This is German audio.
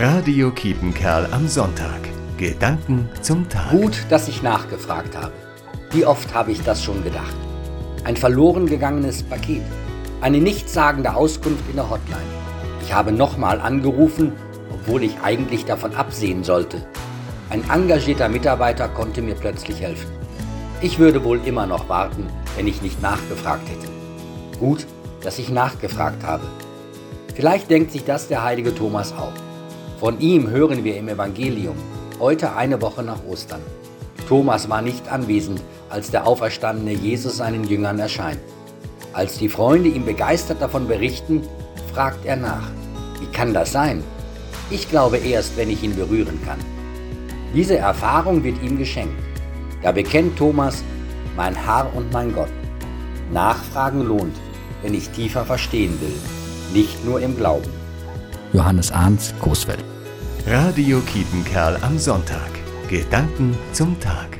Radio Kiepenkerl am Sonntag. Gedanken zum Tag. Gut, dass ich nachgefragt habe. Wie oft habe ich das schon gedacht? Ein verloren gegangenes Paket. Eine nichtssagende Auskunft in der Hotline. Ich habe nochmal angerufen, obwohl ich eigentlich davon absehen sollte. Ein engagierter Mitarbeiter konnte mir plötzlich helfen. Ich würde wohl immer noch warten, wenn ich nicht nachgefragt hätte. Gut, dass ich nachgefragt habe. Vielleicht denkt sich das der heilige Thomas auch. Von ihm hören wir im Evangelium, heute eine Woche nach Ostern. Thomas war nicht anwesend, als der auferstandene Jesus seinen Jüngern erscheint. Als die Freunde ihm begeistert davon berichten, fragt er nach, wie kann das sein? Ich glaube erst, wenn ich ihn berühren kann. Diese Erfahrung wird ihm geschenkt. Da bekennt Thomas, mein Herr und mein Gott. Nachfragen lohnt, wenn ich tiefer verstehen will, nicht nur im Glauben. Johannes Arndt, Coesfeld. Radio Kiepenkerl am Sonntag. Gedanken zum Tag.